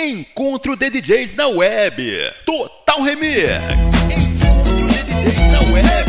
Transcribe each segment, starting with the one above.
Encontro de DJs na web. Total Remix. Encontro de DJs na web.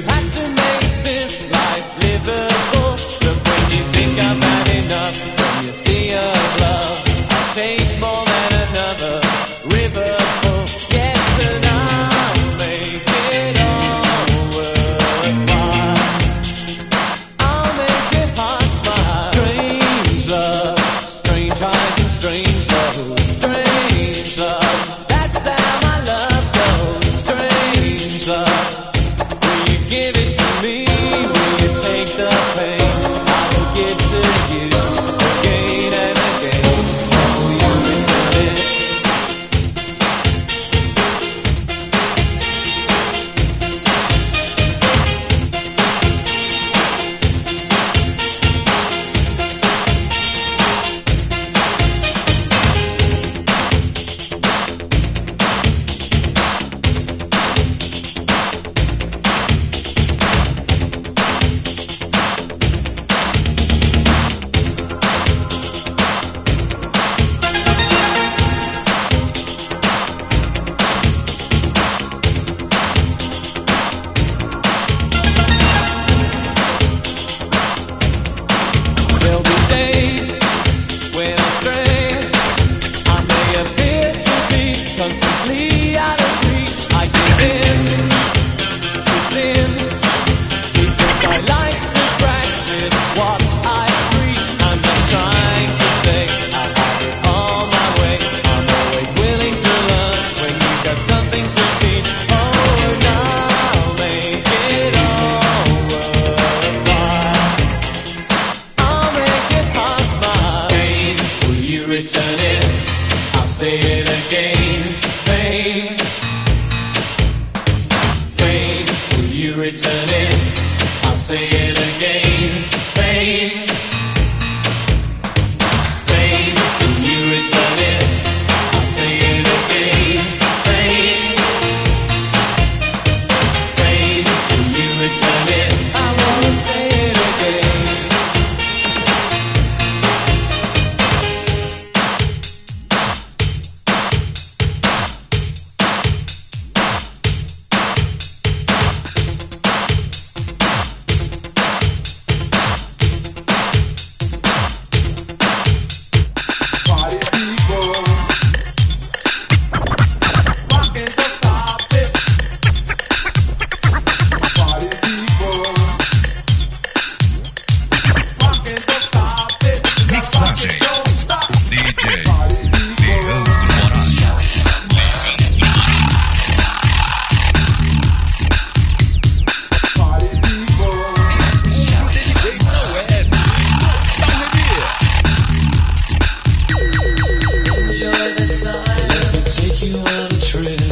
You have had to make this life livable. Look what you think I'm at. return. untrue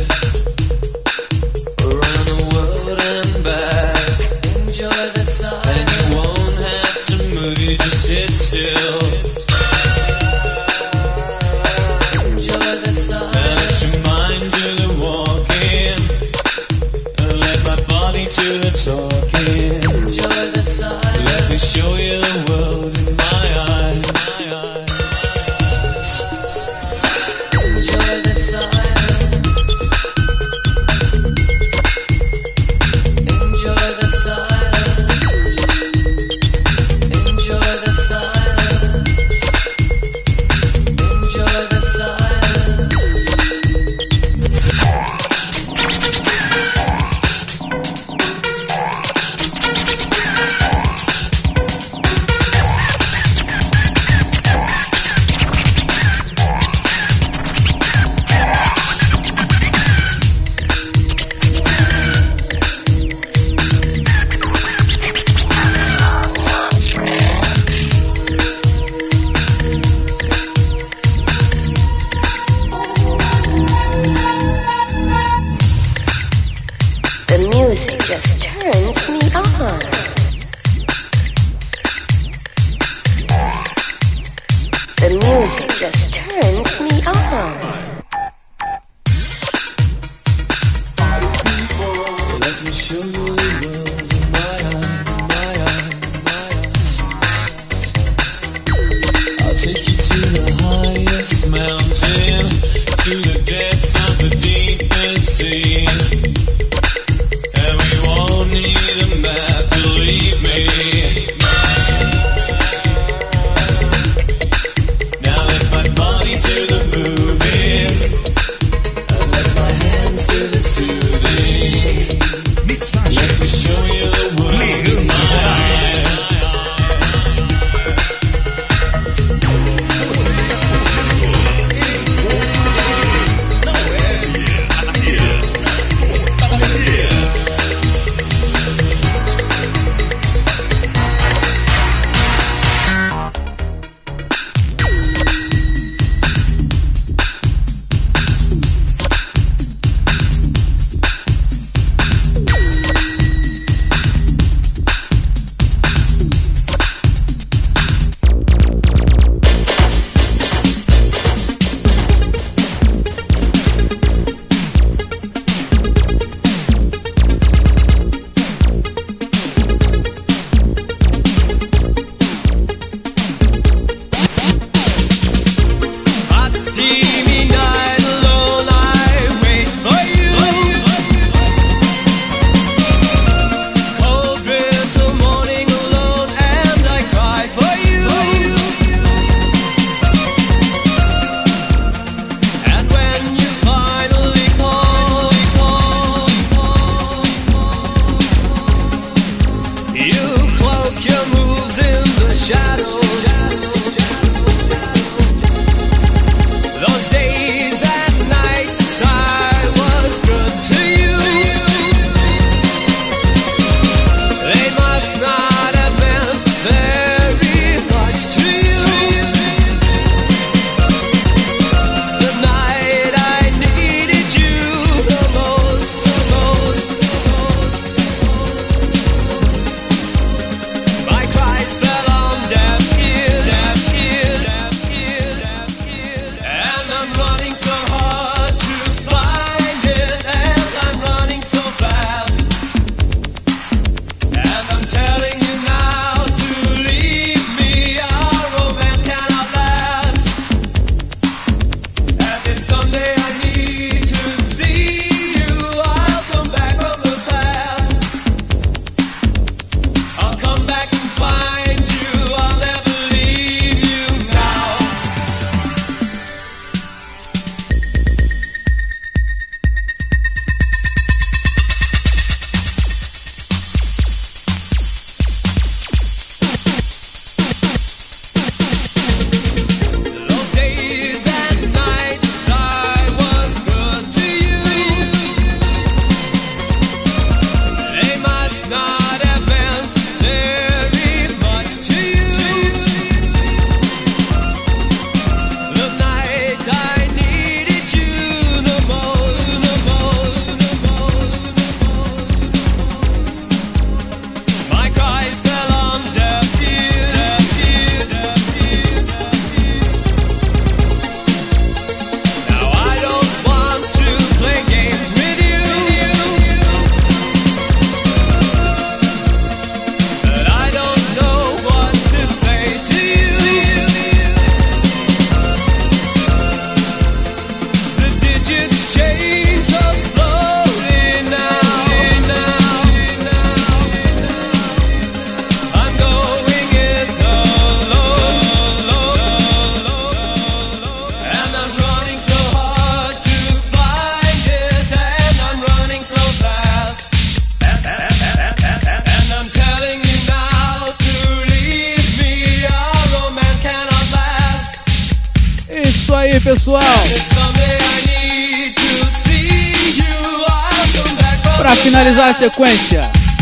finalizar a sequência,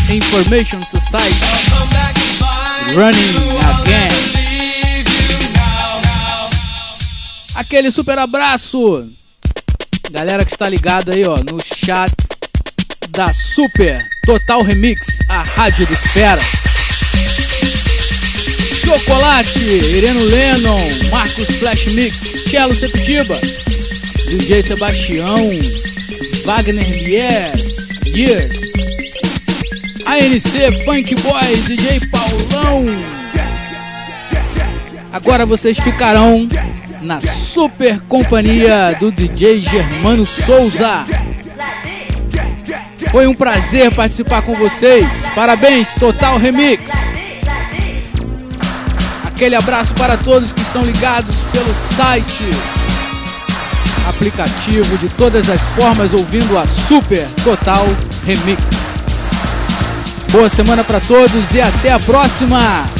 Information Society Running Again. Aquele super abraço! Galera que está ligada aí, ó, no chat da Super Total Remix, a Rádio do Esfera. Chocolate, Ireno Lennon, Marcos Flash Mix, Cello Septiba, DJ Sebastião, Wagner Years, Years, ANC Funk Boys, DJ Paulão. Agora vocês ficarão na super companhia do DJ Germano Souza. Foi um prazer participar com vocês. Parabéns, Total Remix. Aquele abraço para todos que estão ligados pelo site, aplicativo de todas as formas, ouvindo a Super Total Remix. Boa semana para todos e até a próxima!